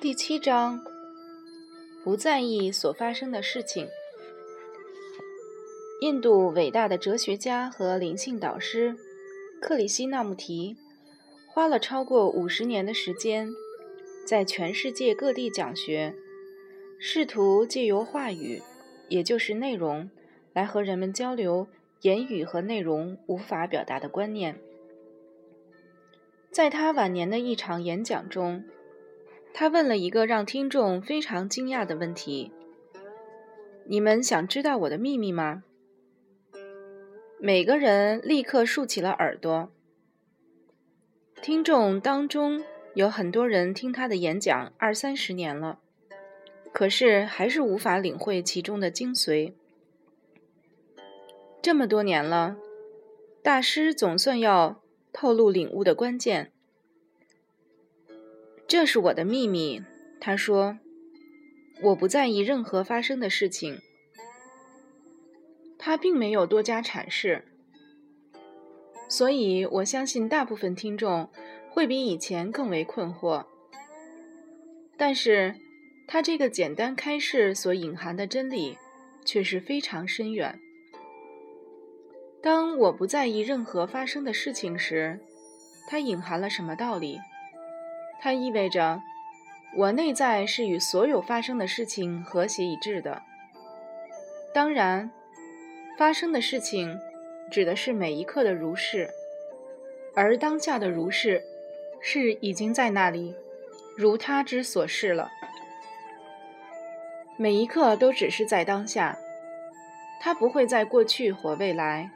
第七章，不在意所发生的事情。印度伟大的哲学家和灵性导师克里希那穆提花了超过五十年的时间，在全世界各地讲学，试图借由话语，也就是内容，来和人们交流言语和内容无法表达的观念。在他晚年的一场演讲中。他问了一个让听众非常惊讶的问题：“你们想知道我的秘密吗？”每个人立刻竖起了耳朵。听众当中有很多人听他的演讲二三十年了，可是还是无法领会其中的精髓。这么多年了，大师总算要透露领悟的关键。这是我的秘密，他说：“我不在意任何发生的事情。”他并没有多加阐释，所以我相信大部分听众会比以前更为困惑。但是，他这个简单开示所隐含的真理却是非常深远。当我不在意任何发生的事情时，它隐含了什么道理？它意味着，我内在是与所有发生的事情和谐一致的。当然，发生的事情指的是每一刻的如是，而当下的如是，是已经在那里，如他之所示了。每一刻都只是在当下，它不会在过去或未来，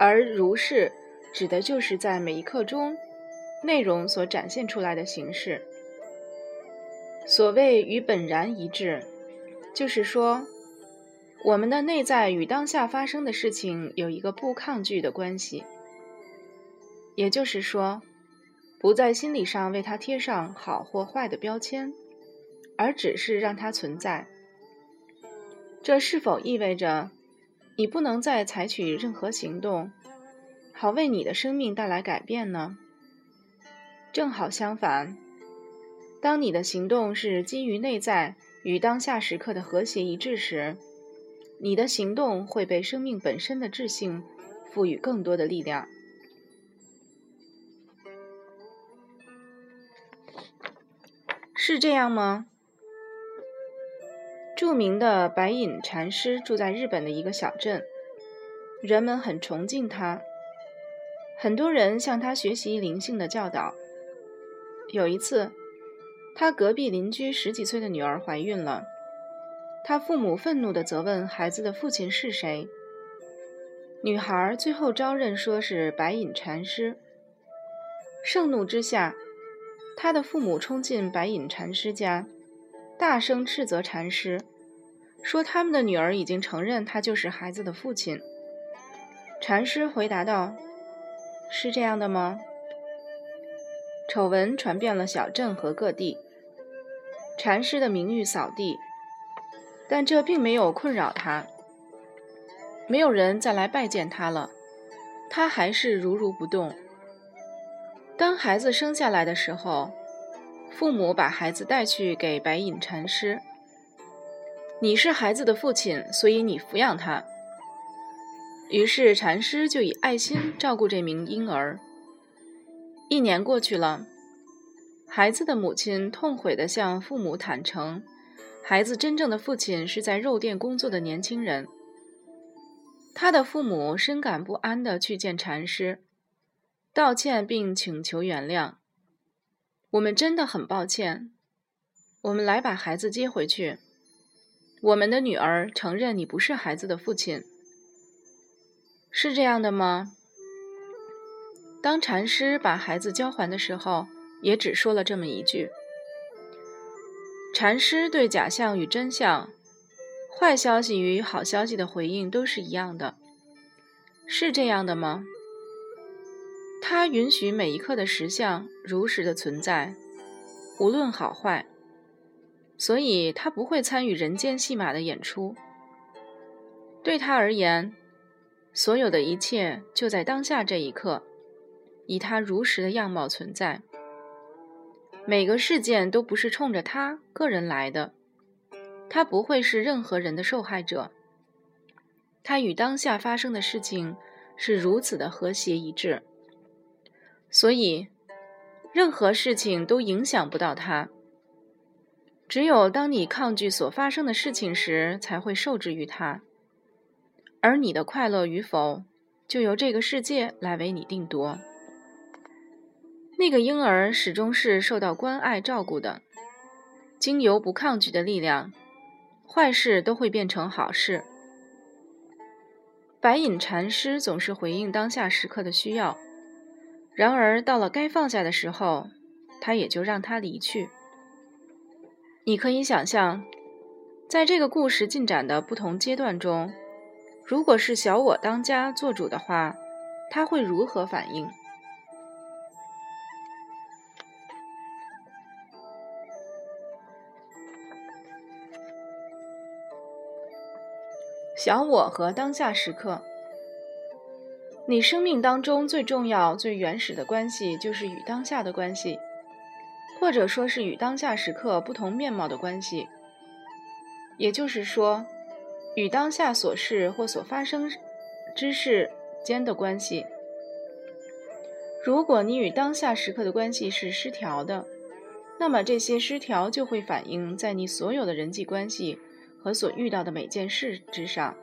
而如是指的就是在每一刻中。内容所展现出来的形式，所谓与本然一致，就是说，我们的内在与当下发生的事情有一个不抗拒的关系。也就是说，不在心理上为它贴上好或坏的标签，而只是让它存在。这是否意味着你不能再采取任何行动，好为你的生命带来改变呢？正好相反，当你的行动是基于内在与当下时刻的和谐一致时，你的行动会被生命本身的智性赋予更多的力量。是这样吗？著名的白隐禅师住在日本的一个小镇，人们很崇敬他，很多人向他学习灵性的教导。有一次，他隔壁邻居十几岁的女儿怀孕了，他父母愤怒地责问孩子的父亲是谁。女孩最后招认说是白隐禅师。盛怒之下，他的父母冲进白隐禅师家，大声斥责禅师，说他们的女儿已经承认他就是孩子的父亲。禅师回答道：“是这样的吗？”丑闻传遍了小镇和各地，禅师的名誉扫地，但这并没有困扰他。没有人再来拜见他了，他还是如如不动。当孩子生下来的时候，父母把孩子带去给白隐禅师。你是孩子的父亲，所以你抚养他。于是禅师就以爱心照顾这名婴儿。一年过去了，孩子的母亲痛悔地向父母坦诚，孩子真正的父亲是在肉店工作的年轻人。他的父母深感不安地去见禅师，道歉并请求原谅。我们真的很抱歉，我们来把孩子接回去。我们的女儿承认你不是孩子的父亲，是这样的吗？当禅师把孩子交还的时候，也只说了这么一句。禅师对假象与真相、坏消息与好消息的回应都是一样的，是这样的吗？他允许每一刻的实相如实的存在，无论好坏，所以他不会参与人间戏码的演出。对他而言，所有的一切就在当下这一刻。以他如实的样貌存在，每个事件都不是冲着他个人来的，他不会是任何人的受害者。他与当下发生的事情是如此的和谐一致，所以任何事情都影响不到他。只有当你抗拒所发生的事情时，才会受制于他，而你的快乐与否，就由这个世界来为你定夺。那个婴儿始终是受到关爱照顾的，经由不抗拒的力量，坏事都会变成好事。白隐禅师总是回应当下时刻的需要，然而到了该放下的时候，他也就让他离去。你可以想象，在这个故事进展的不同阶段中，如果是小我当家做主的话，他会如何反应？小我和当下时刻，你生命当中最重要、最原始的关系就是与当下的关系。或者说是与当下时刻不同面貌的关系，也就是说，与当下所事或所发生之事间的关系。如果你与当下时刻的关系是失调的，那么这些失调就会反映在你所有的人际关系和所遇到的每件事之上。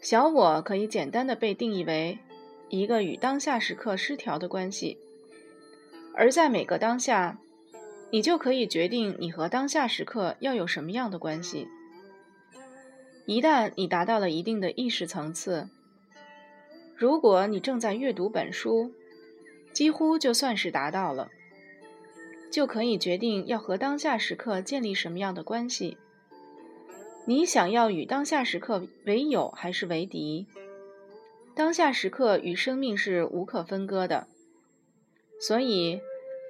小我可以简单的被定义为一个与当下时刻失调的关系。而在每个当下，你就可以决定你和当下时刻要有什么样的关系。一旦你达到了一定的意识层次，如果你正在阅读本书，几乎就算是达到了，就可以决定要和当下时刻建立什么样的关系。你想要与当下时刻为友还是为敌？当下时刻与生命是无可分割的。所以，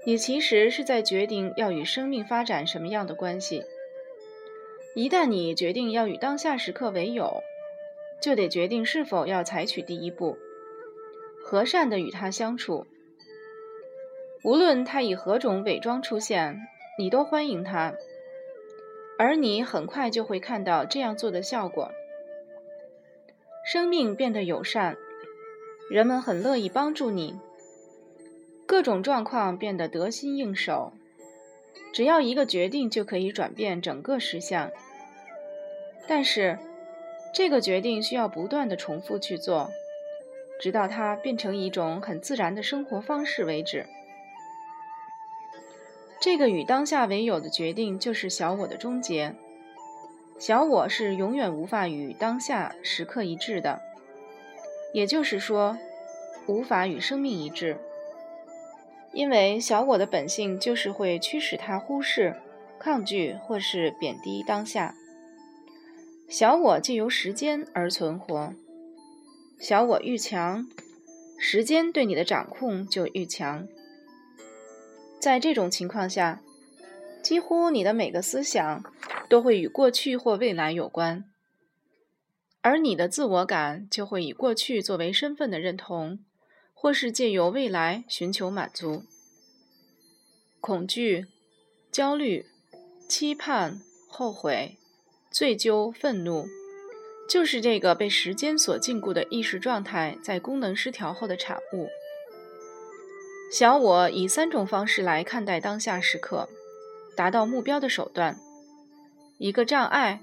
你其实是在决定要与生命发展什么样的关系。一旦你决定要与当下时刻为友，就得决定是否要采取第一步，和善的与他相处。无论他以何种伪装出现，你都欢迎他，而你很快就会看到这样做的效果。生命变得友善，人们很乐意帮助你。各种状况变得得心应手，只要一个决定就可以转变整个实相。但是，这个决定需要不断的重复去做，直到它变成一种很自然的生活方式为止。这个与当下为友的决定就是小我的终结。小我是永远无法与当下时刻一致的，也就是说，无法与生命一致。因为小我的本性就是会驱使他忽视、抗拒或是贬低当下。小我借由时间而存活，小我愈强，时间对你的掌控就愈强。在这种情况下，几乎你的每个思想都会与过去或未来有关，而你的自我感就会以过去作为身份的认同。或是借由未来寻求满足，恐惧、焦虑、期盼、后悔、醉疚、愤怒，就是这个被时间所禁锢的意识状态在功能失调后的产物。小我以三种方式来看待当下时刻，达到目标的手段：一个障碍，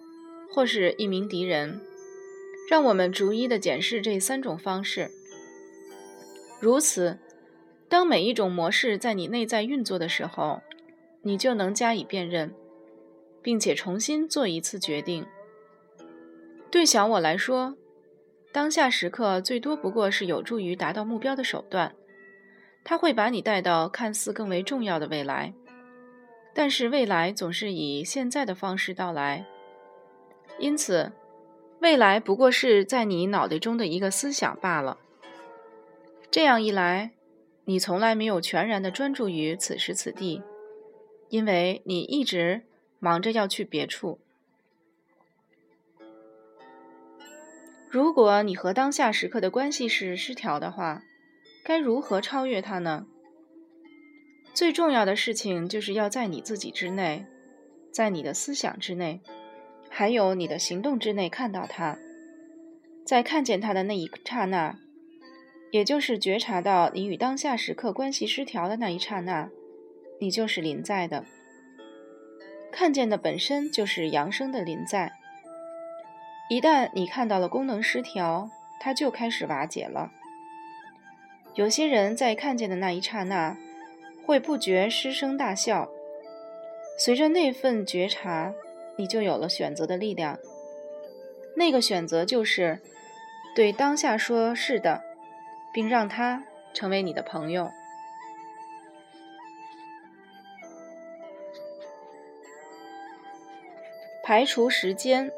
或是一名敌人。让我们逐一的检视这三种方式。如此，当每一种模式在你内在运作的时候，你就能加以辨认，并且重新做一次决定。对小我来说，当下时刻最多不过是有助于达到目标的手段，它会把你带到看似更为重要的未来。但是未来总是以现在的方式到来，因此，未来不过是在你脑袋中的一个思想罢了。这样一来，你从来没有全然的专注于此时此地，因为你一直忙着要去别处。如果你和当下时刻的关系是失调的话，该如何超越它呢？最重要的事情就是要在你自己之内，在你的思想之内，还有你的行动之内看到它。在看见它的那一刹那，也就是觉察到你与当下时刻关系失调的那一刹那，你就是临在的。看见的本身就是扬升的临在。一旦你看到了功能失调，它就开始瓦解了。有些人在看见的那一刹那。会不觉失声大笑。随着那份觉察，你就有了选择的力量。那个选择就是对当下说是的，并让他成为你的朋友。排除时间，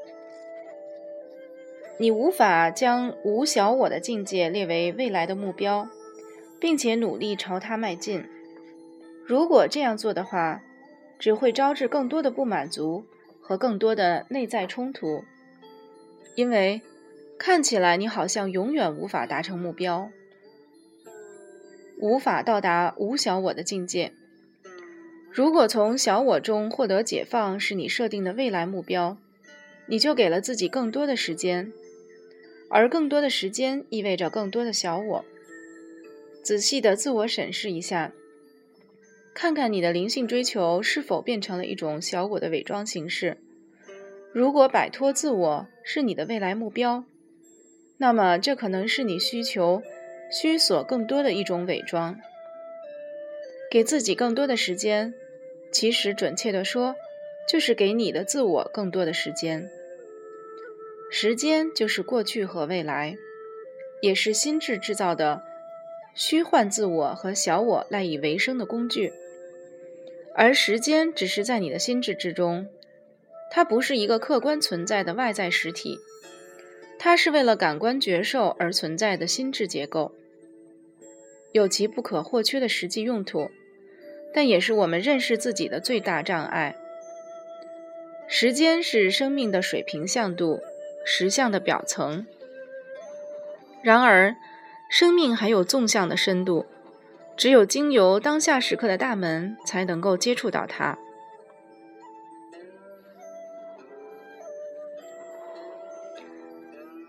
你无法将无小我的境界列为未来的目标，并且努力朝它迈进。如果这样做的话，只会招致更多的不满足和更多的内在冲突，因为看起来你好像永远无法达成目标，无法到达无小我的境界。如果从小我中获得解放是你设定的未来目标，你就给了自己更多的时间，而更多的时间意味着更多的小我。仔细的自我审视一下。看看你的灵性追求是否变成了一种小我的伪装形式。如果摆脱自我是你的未来目标，那么这可能是你需求需索更多的一种伪装。给自己更多的时间，其实准确的说，就是给你的自我更多的时间。时间就是过去和未来，也是心智制造的虚幻自我和小我赖以为生的工具。而时间只是在你的心智之中，它不是一个客观存在的外在实体，它是为了感官觉受而存在的心智结构，有其不可或缺的实际用途，但也是我们认识自己的最大障碍。时间是生命的水平向度，实相的表层。然而，生命还有纵向的深度。只有经由当下时刻的大门，才能够接触到它。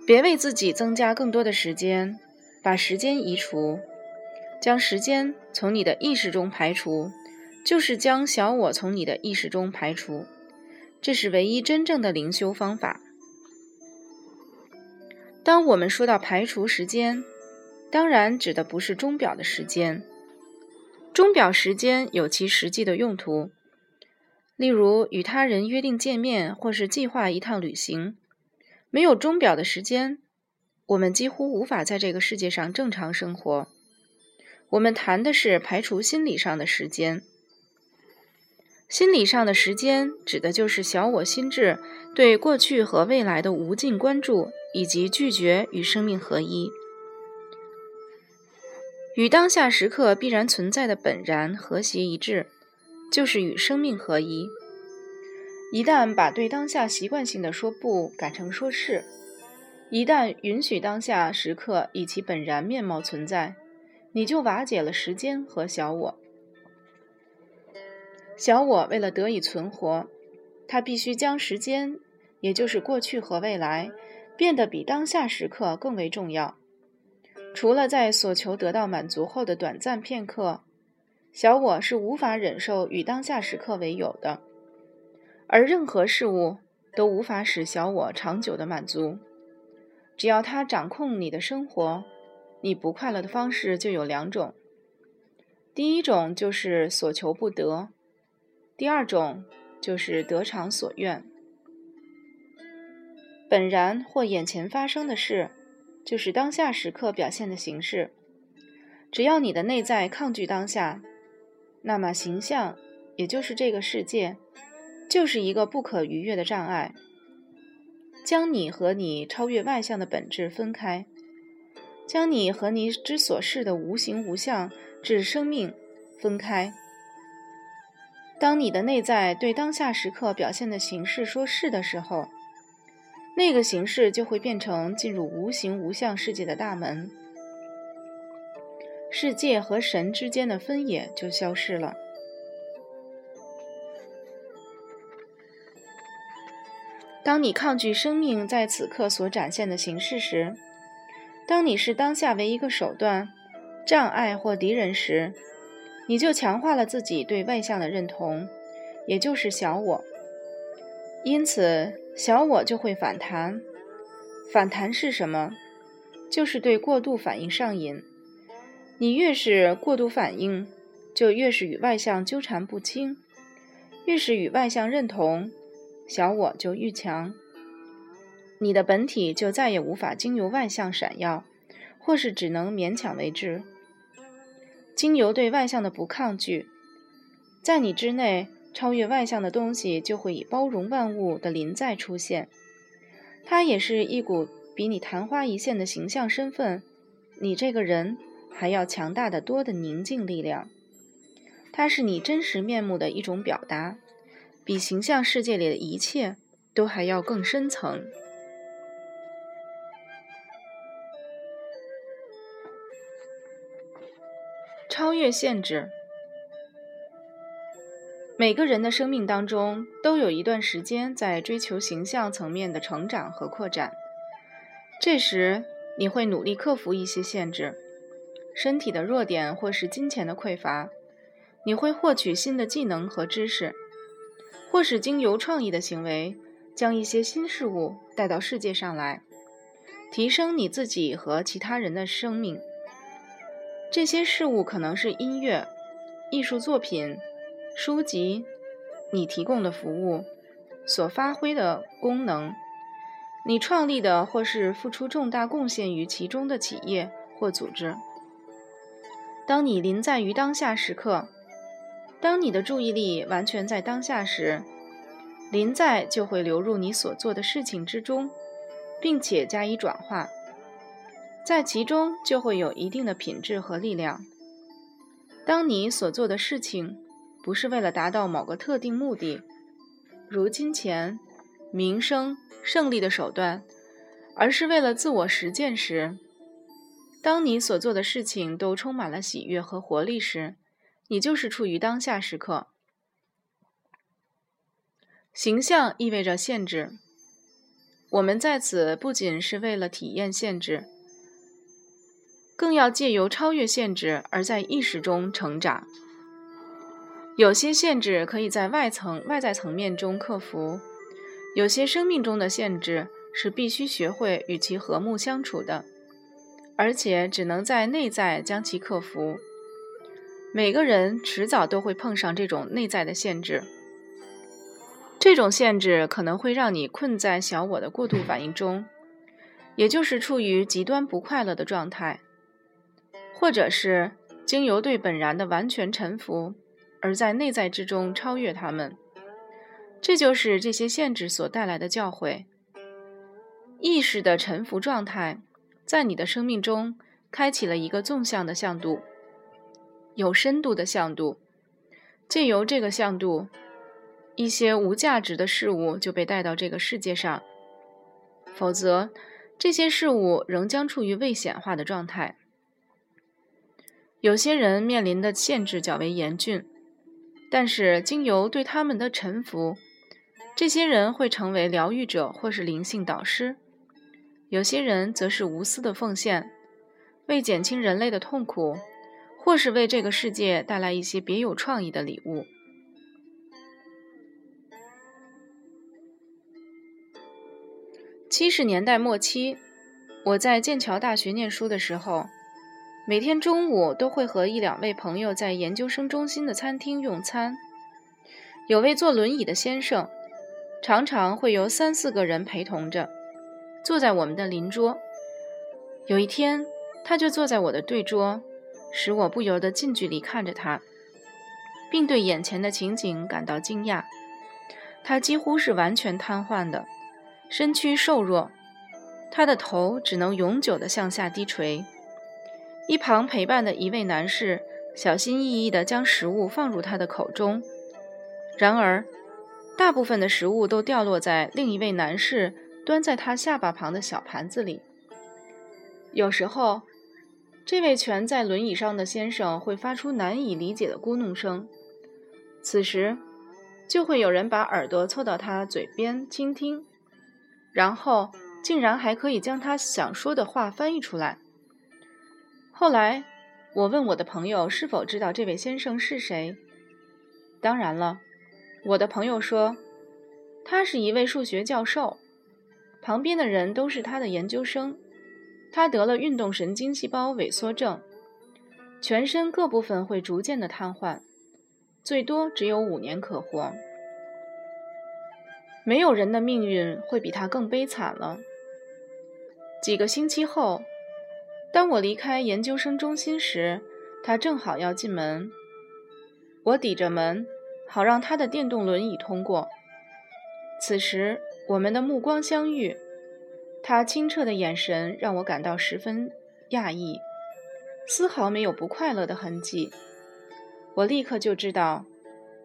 别为自己增加更多的时间，把时间移除，将时间从你的意识中排除，就是将小我从你的意识中排除。这是唯一真正的灵修方法。当我们说到排除时间，当然指的不是钟表的时间。钟表时间有其实际的用途，例如与他人约定见面，或是计划一趟旅行。没有钟表的时间，我们几乎无法在这个世界上正常生活。我们谈的是排除心理上的时间。心理上的时间，指的就是小我心智对过去和未来的无尽关注，以及拒绝与生命合一。与当下时刻必然存在的本然和谐一致，就是与生命合一。一旦把对当下习惯性的说不改成说是，一旦允许当下时刻以其本然面貌存在，你就瓦解了时间和小我。小我为了得以存活，它必须将时间，也就是过去和未来，变得比当下时刻更为重要。除了在所求得到满足后的短暂片刻，小我是无法忍受与当下时刻为友的，而任何事物都无法使小我长久的满足。只要他掌控你的生活，你不快乐的方式就有两种：第一种就是所求不得；第二种就是得偿所愿。本然或眼前发生的事。就是当下时刻表现的形式。只要你的内在抗拒当下，那么形象，也就是这个世界，就是一个不可逾越的障碍，将你和你超越外向的本质分开，将你和你之所是的无形无相之生命分开。当你的内在对当下时刻表现的形式说是的时候。那个形式就会变成进入无形无相世界的大门。世界和神之间的分野就消失了。当你抗拒生命在此刻所展现的形式时当你视当下为一个手段障碍或敌人时你就强化了自己对外向的认同也就是小我。因此，小我就会反弹。反弹是什么？就是对过度反应上瘾。你越是过度反应，就越是与外向纠缠不清；越是与外向认同，小我就愈强。你的本体就再也无法经由外向闪耀，或是只能勉强为之。经由对外向的不抗拒，在你之内超越外向的东西就会以包容万物的临在出现。它也是一股比你昙花一现的形象身份，你这个人还要强大的多的宁静力量。它是你真实面目的一种表达，比形象世界里的一切都还要更深层。超越限制。每个人的生命当中都有一段时间在追求形象层面的成长和扩展。这时，你会努力克服一些限制，身体的弱点或是金钱的匮乏。你会获取新的技能和知识，或是经由创意的行为，将一些新事物带到世界上来，提升你自己和其他人的生命。这些事物可能是音乐、艺术作品、书籍，你提供的服务所发挥的功能，你创立的或是付出重大贡献于其中的企业或组织。当你临在于当下时刻，当你的注意力完全在当下时，临在就会流入你所做的事情之中，并且加以转化。在其中就会有一定的品质和力量。当你所做的事情不是为了达到某个特定目的，如金钱、名声、胜利的手段，而是为了自我实践时，当你所做的事情都充满了喜悦和活力时，你就是处于当下时刻。形象意味着限制。我们在此不仅是为了体验限制。更要借由超越限制而在意识中成长。有些限制可以在外层、外在层面中克服；有些生命中的限制是必须学会与其和睦相处的，而且只能在内在将其克服。每个人迟早都会碰上这种内在的限制。这种限制可能会让你困在小我的过度反应中，也就是处于极端不快乐的状态。或者是经由对本然的完全臣服，而在内在之中超越他们，这就是这些限制所带来的教诲。意识的沉浮状态，在你的生命中开启了一个纵向的向度，有深度的向度。借由这个向度，一些无价值的事物就被带到这个世界上，否则这些事物仍将处于未显化的状态。有些人面临的限制较为严峻，但是经由对他们的臣服，这些人会成为疗愈者或是灵性导师；有些人则是无私的奉献，为减轻人类的痛苦，或是为这个世界带来一些别有创意的礼物。七十年代末期，我在剑桥大学念书的时候。每天中午都会和一两位朋友在研究生中心的餐厅用餐。有位坐轮椅的先生，常常会由三四个人陪同着，坐在我们的邻桌。有一天，他就坐在我的对桌，使我不由得近距离看着他，并对眼前的情景感到惊讶。他几乎是完全瘫痪的，身躯瘦弱，他的头只能永久地向下低垂。一旁陪伴的一位男士小心翼翼地将食物放入他的口中，然而，大部分的食物都掉落在另一位男士端在他下巴旁的小盘子里。有时候，这位蜷在轮椅上的先生会发出难以理解的咕哝声，此时，就会有人把耳朵凑到他嘴边倾听，然后竟然还可以将他想说的话翻译出来。后来我问我的朋友是否知道这位先生是谁。当然了，我的朋友说，他是一位数学教授，旁边的人都是他的研究生。他得了运动神经细胞萎缩症，全身各部分会逐渐的瘫痪，最多只有五年可活。没有人的命运会比他更悲惨了。几个星期后，当我离开研究生中心时，他正好要进门。我抵着门，好让他的电动轮椅通过。此时，我们的目光相遇，他清澈的眼神让我感到十分讶异，丝毫没有不快乐的痕迹。我立刻就知道，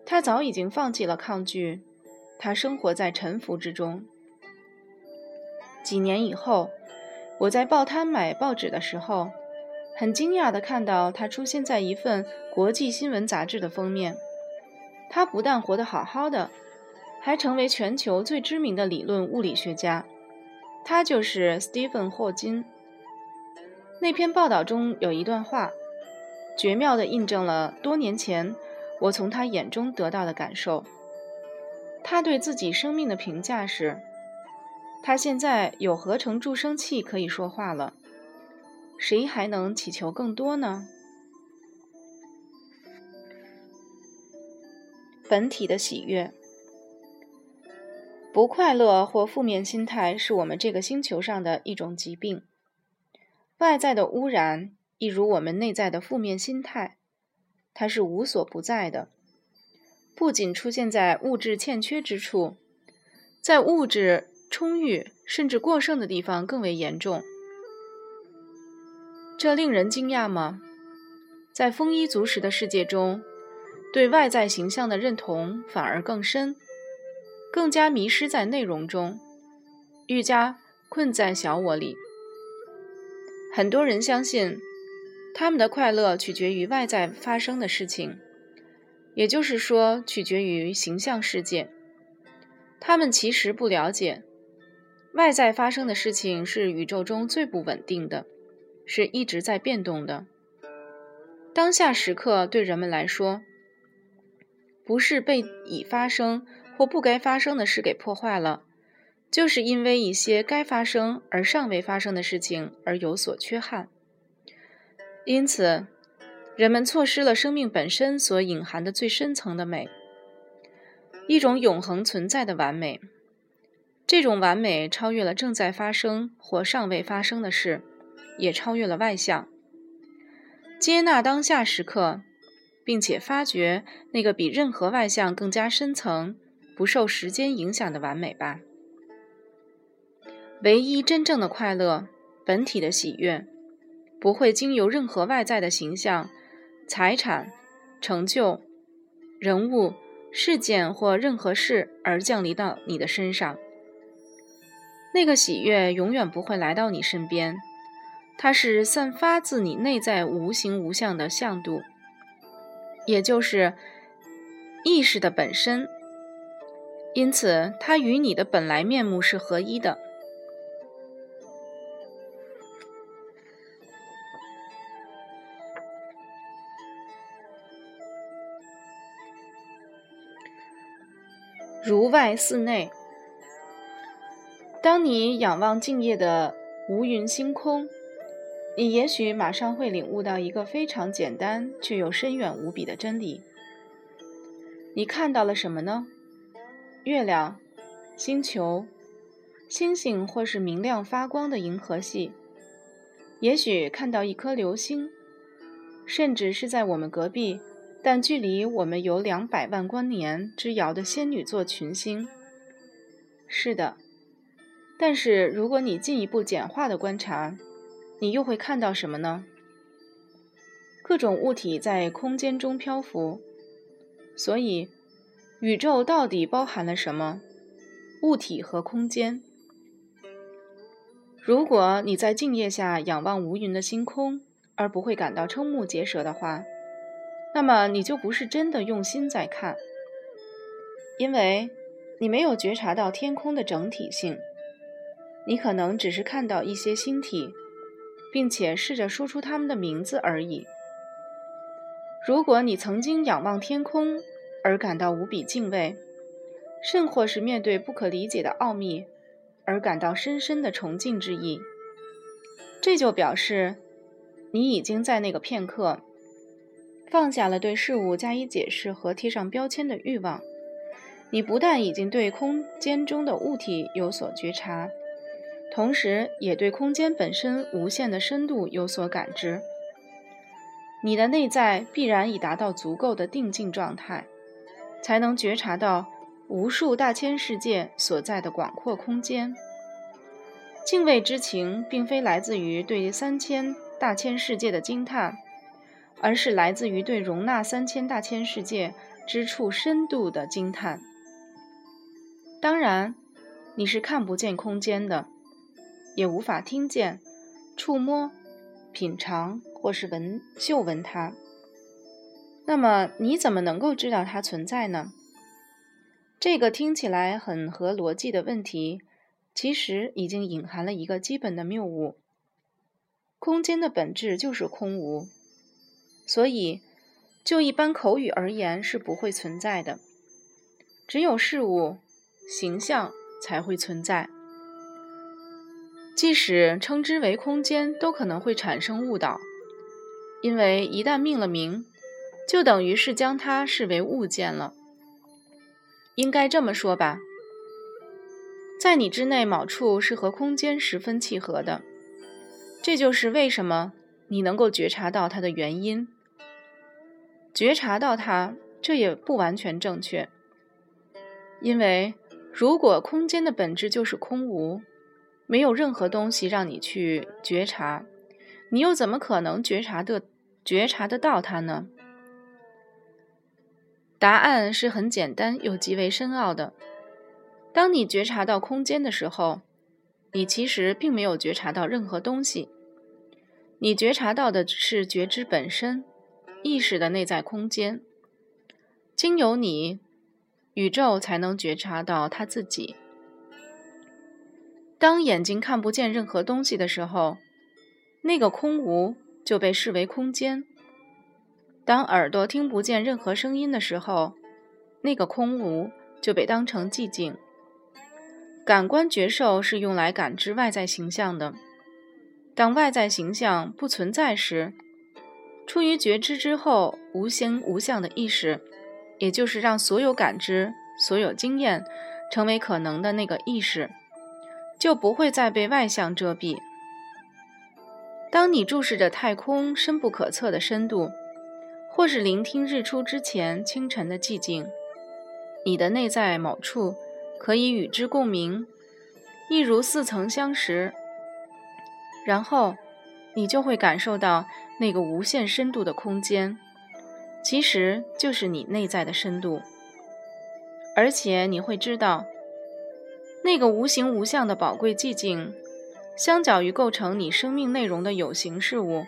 他早已经放弃了抗拒。他生活在沉浮之中。几年以后，我在报摊买报纸的时候，很惊讶地看到他出现在一份国际新闻杂志的封面。他不但活得好好的，还成为全球最知名的理论物理学家。他就是斯蒂芬·霍金。那篇报道中有一段话，绝妙地印证了多年前我从他眼中得到的感受。他对自己生命的评价是：他现在有合成助声器可以说话了，谁还能祈求更多呢？本体的喜悦、不快乐或负面心态是我们这个星球上的一种疾病。外在的污染，一如我们内在的负面心态，它是无所不在的。不仅出现在物质欠缺之处，在物质充裕甚至过剩的地方更为严重。这令人惊讶吗？在丰衣足食的世界中，对外在形象的认同反而更深，更加迷失在内容中，愈加困在小我里。很多人相信，他们的快乐取决于外在发生的事情。也就是说，取决于形象世界。他们其实不了解，外在发生的事情是宇宙中最不稳定的，是一直在变动的。当下时刻对人们来说，不是被已发生或不该发生的事给破坏了，就是因为一些该发生而尚未发生的事情而有所缺憾。因此。人们错失了生命本身所隐含的最深层的美，一种永恒存在的完美。这种完美超越了正在发生或尚未发生的事，也超越了外向。接纳当下时刻，并且发掘那个比任何外向更加深层、不受时间影响的完美吧。唯一真正的快乐，本体的喜悦，不会经由任何外在的形象。财产、成就、人物、事件或任何事而降临到你的身上，那个喜悦永远不会来到你身边。它是散发自你内在无形无相的向度，也就是意识的本身。因此，它与你的本来面目是合一的。如外似内。当你仰望静夜的无云星空，你也许马上会领悟到一个非常简单却又深远无比的真理。你看到了什么呢？月亮、星球、星星，或是明亮发光的银河系？也许看到一颗流星，甚至是在我们隔壁。但距离我们有两百万光年之遥的仙女座群星。是的，但是如果你进一步简化的观察，你又会看到什么呢？各种物体在空间中漂浮。所以，宇宙到底包含了什么？物体和空间。如果你在静夜下仰望无云的星空，而不会感到瞠目结舌的话，那么你就不是真的用心在看，因为你没有觉察到天空的整体性，你可能只是看到一些星体，并且试着说出它们的名字而已。如果你曾经仰望天空而感到无比敬畏，甚或是面对不可理解的奥秘而感到深深的崇敬之意，这就表示你已经在那个片刻放下了对事物加以解释和贴上标签的欲望。你不但已经对空间中的物体有所觉察，同时也对空间本身无限的深度有所感知。你的内在必然已达到足够的定静状态，才能觉察到无数大千世界所在的广阔空间。敬畏之情并非来自于对三千大千世界的惊叹，而是来自于对容纳三千大千世界之处深度的惊叹。当然，你是看不见空间的，也无法听见、触摸、品尝。或是闻嗅闻它，那么你怎么能够知道它存在呢？这个听起来很合逻辑的问题，其实已经隐含了一个基本的谬误：空间的本质就是空无，所以就一般口语而言是不会存在的。只有事物、形象才会存在，即使称之为空间，都可能会产生误导。因为一旦命了名，就等于是将它视为物件了。应该这么说吧，在你之内，某处是和空间十分契合的，这就是为什么你能够觉察到它的原因。觉察到它，这也不完全正确，因为如果空间的本质就是空无，没有任何东西让你去觉察。你又怎么可能觉察的觉察得到它呢？答案是很简单又极为深奥的。当你觉察到空间的时候，你其实并没有觉察到任何东西，你觉察到的是觉知本身，意识的内在空间。经由你，宇宙才能觉察到它自己。当眼睛看不见任何东西的时候。那个空无就被视为空间。当耳朵听不见任何声音的时候，那个空无就被当成寂静。感官觉受是用来感知外在形象的。当外在形象不存在时，出于觉知之后无形无相的意识，也就是让所有感知、所有经验成为可能的那个意识，就不会再被外相遮蔽。当你注视着太空深不可测的深度，或是聆听日出之前清晨的寂静，你的内在某处可以与之共鸣，一如似曾相识。然后，你就会感受到那个无限深度的空间，其实就是你内在的深度。而且你会知道，那个无形无相的宝贵寂静。相较于构成你生命内容的有形事物，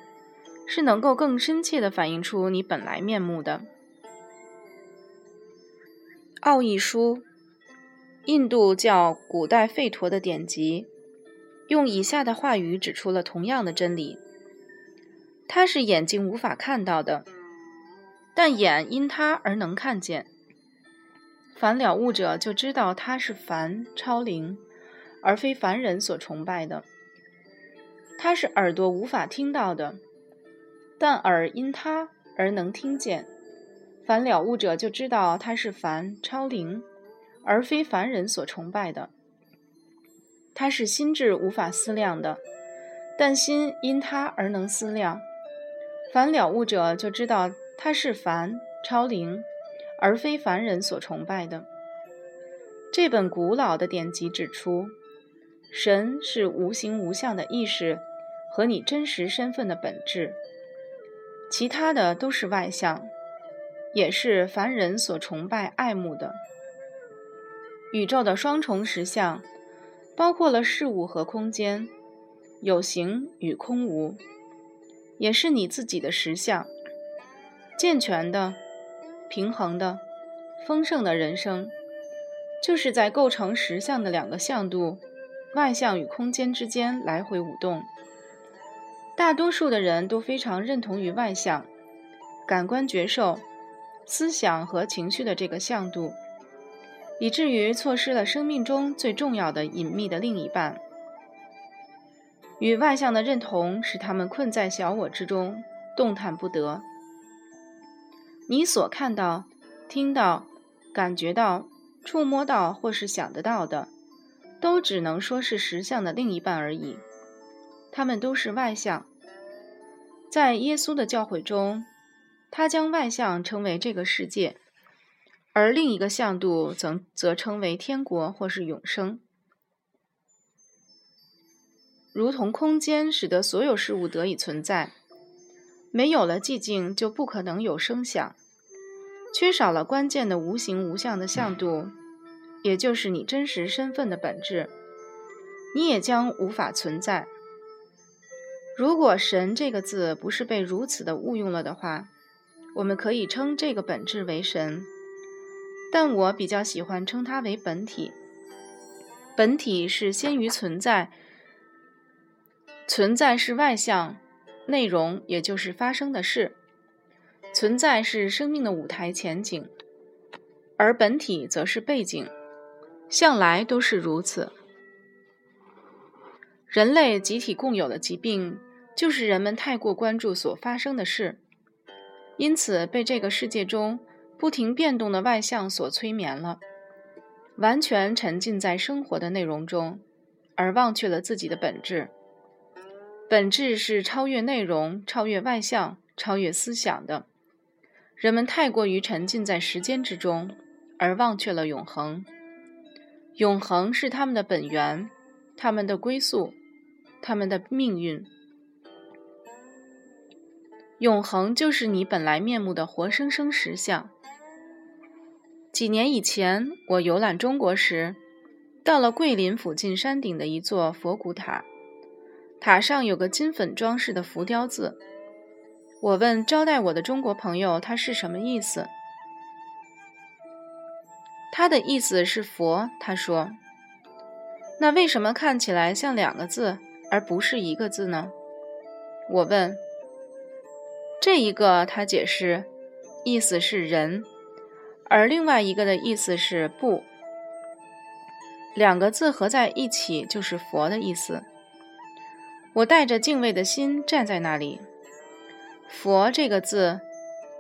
是能够更深切地反映出你本来面目的。奥义书，印度教古代吠陀的典籍，用以下的话语指出了同样的真理：它是眼睛无法看到的，但眼因它而能看见。凡了悟者就知道它是凡超灵，而非凡人所崇拜的。它是耳朵无法听到的，但耳因它而能听见。凡了悟者就知道它是凡超灵，而非凡人所崇拜的。它是心智无法思量的，但心因它而能思量。凡了悟者就知道它是凡超灵，而非凡人所崇拜的。这本古老的典籍指出，神是无形无相的意识。和你真实身份的本质，其他的都是外相，也是凡人所崇拜爱慕的。宇宙的双重实相，包括了事物和空间，有形与空无，也是你自己的实相。健全的、平衡的、丰盛的人生，就是在构成实相的两个向度外相与空间之间来回舞动。大多数的人都非常认同于外相，感官觉受、思想和情绪的这个向度，以至于错失了生命中最重要的隐秘的另一半。与外向的认同使他们困在小我之中，动弹不得。你所看到、听到、感觉到、触摸到或是想得到的，都只能说是实相的另一半而已。他们都是外相。在耶稣的教诲中，他将外相称为这个世界，而另一个相度则则称为天国或是永生。如同空间使得所有事物得以存在，没有了寂静就不可能有声响，缺少了关键的无形无相的向度，也就是你真实身份的本质，你也将无法存在。如果“神”这个字不是被如此的误用了的话，我们可以称这个本质为神，但我比较喜欢称它为本体。本体是先于存在。存在是外向，内容也就是发生的事。存在是生命的舞台前景，而本体则是背景，向来都是如此。人类集体共有的疾病，就是人们太过关注所发生的事，因此被这个世界中不停变动的外向所催眠了，完全沉浸在生活的内容中，而忘却了自己的本质。本质是超越内容、超越外向、超越思想的。人们太过于沉浸在时间之中，而忘却了永恒。永恒是他们的本源，他们的归宿，他们的命运。永恒就是你本来面目的活生生实相。几年以前，我游览中国时，到了桂林附近山顶的一座佛骨塔。塔上有个金粉装饰的浮雕字。我问招待我的中国朋友，他是什么意思？他的意思是佛。他说：“那为什么看起来像两个字，而不是一个字呢？”我问：“这一个，他解释，意思是人，而另外一个的意思是不。两个字合在一起就是佛的意思。”我带着敬畏的心站在那里。佛这个字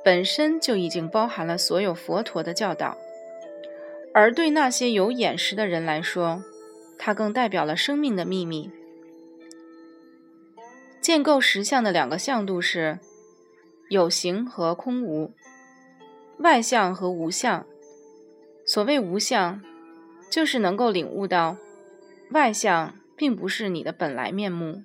本身就已经包含了所有佛陀的教导，而对那些有眼识的人来说，它更代表了生命的秘密。建构实相的两个向度是有形和空无，外相和无相。所谓无相，就是能够领悟到外相并不是你的本来面目。